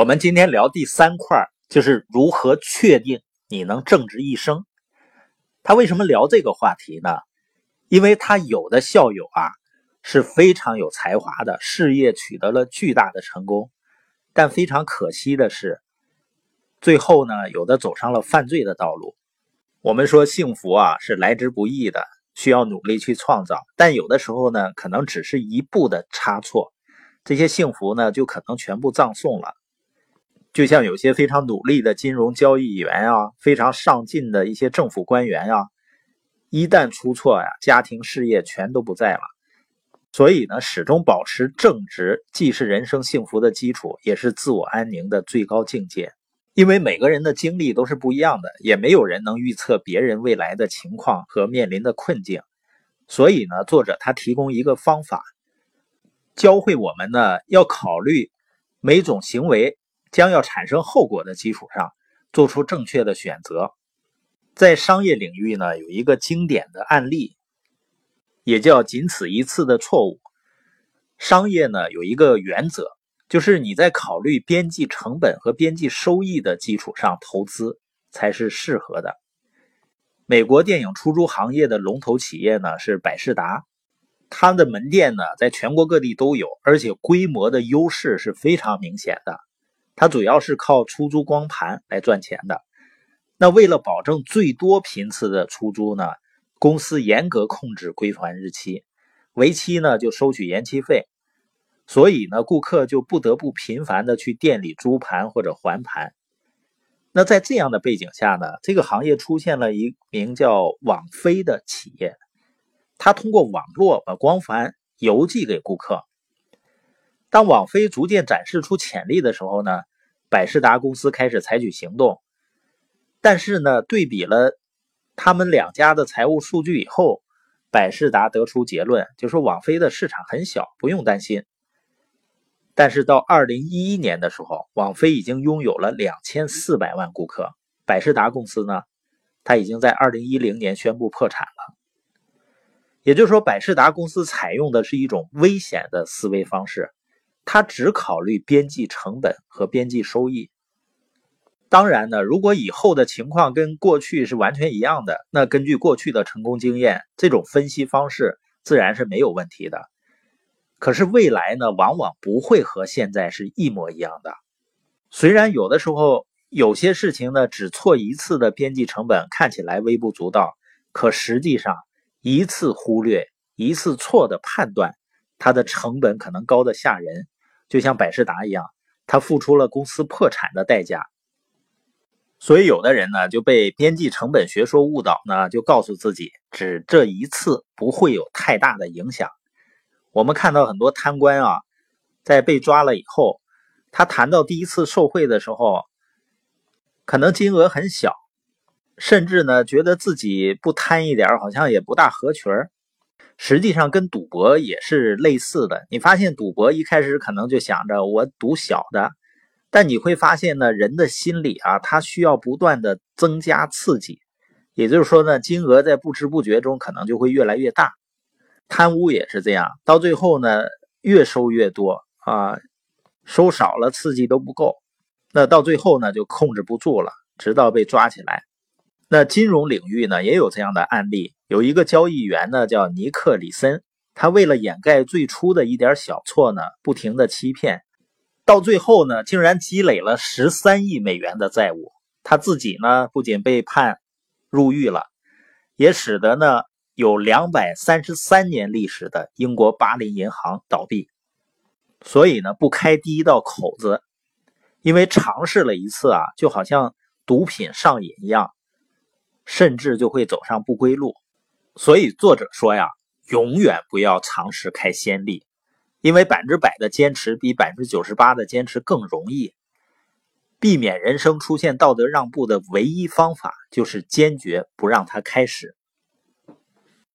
我们今天聊第三块，就是如何确定你能正直一生。他为什么聊这个话题呢？因为他有的校友啊是非常有才华的，事业取得了巨大的成功，但非常可惜的是，最后呢，有的走上了犯罪的道路。我们说幸福啊是来之不易的。需要努力去创造，但有的时候呢，可能只是一步的差错，这些幸福呢就可能全部葬送了。就像有些非常努力的金融交易员啊，非常上进的一些政府官员啊，一旦出错呀，家庭事业全都不在了。所以呢，始终保持正直，既是人生幸福的基础，也是自我安宁的最高境界。因为每个人的经历都是不一样的，也没有人能预测别人未来的情况和面临的困境，所以呢，作者他提供一个方法，教会我们呢要考虑每种行为将要产生后果的基础上，做出正确的选择。在商业领域呢，有一个经典的案例，也叫“仅此一次”的错误。商业呢有一个原则。就是你在考虑边际成本和边际收益的基础上投资才是适合的。美国电影出租行业的龙头企业呢是百事达，它的门店呢在全国各地都有，而且规模的优势是非常明显的。它主要是靠出租光盘来赚钱的。那为了保证最多频次的出租呢，公司严格控制归还日期，为期呢就收取延期费。所以呢，顾客就不得不频繁的去店里租盘或者还盘。那在这样的背景下呢，这个行业出现了一名叫网飞的企业，它通过网络把光盘邮寄给顾客。当网飞逐渐展示出潜力的时候呢，百事达公司开始采取行动。但是呢，对比了他们两家的财务数据以后，百事达得出结论，就说网飞的市场很小，不用担心。但是到二零一一年的时候，网飞已经拥有了两千四百万顾客。百事达公司呢，它已经在二零一零年宣布破产了。也就是说，百事达公司采用的是一种危险的思维方式，他只考虑边际成本和边际收益。当然呢，如果以后的情况跟过去是完全一样的，那根据过去的成功经验，这种分析方式自然是没有问题的。可是未来呢，往往不会和现在是一模一样的。虽然有的时候有些事情呢，只错一次的边际成本看起来微不足道，可实际上一次忽略、一次错的判断，它的成本可能高的吓人。就像百事达一样，他付出了公司破产的代价。所以有的人呢，就被边际成本学说误导呢，就告诉自己，只这一次不会有太大的影响。我们看到很多贪官啊，在被抓了以后，他谈到第一次受贿的时候，可能金额很小，甚至呢觉得自己不贪一点好像也不大合群实际上跟赌博也是类似的。你发现赌博一开始可能就想着我赌小的，但你会发现呢，人的心理啊，他需要不断的增加刺激，也就是说呢，金额在不知不觉中可能就会越来越大。贪污也是这样，到最后呢，越收越多啊，收少了刺激都不够，那到最后呢就控制不住了，直到被抓起来。那金融领域呢也有这样的案例，有一个交易员呢叫尼克里森，他为了掩盖最初的一点小错呢，不停的欺骗，到最后呢竟然积累了十三亿美元的债务，他自己呢不仅被判入狱了，也使得呢。有两百三十三年历史的英国巴林银行倒闭，所以呢，不开第一道口子，因为尝试了一次啊，就好像毒品上瘾一样，甚至就会走上不归路。所以作者说呀，永远不要尝试开先例，因为百分之百的坚持比百分之九十八的坚持更容易。避免人生出现道德让步的唯一方法，就是坚决不让它开始。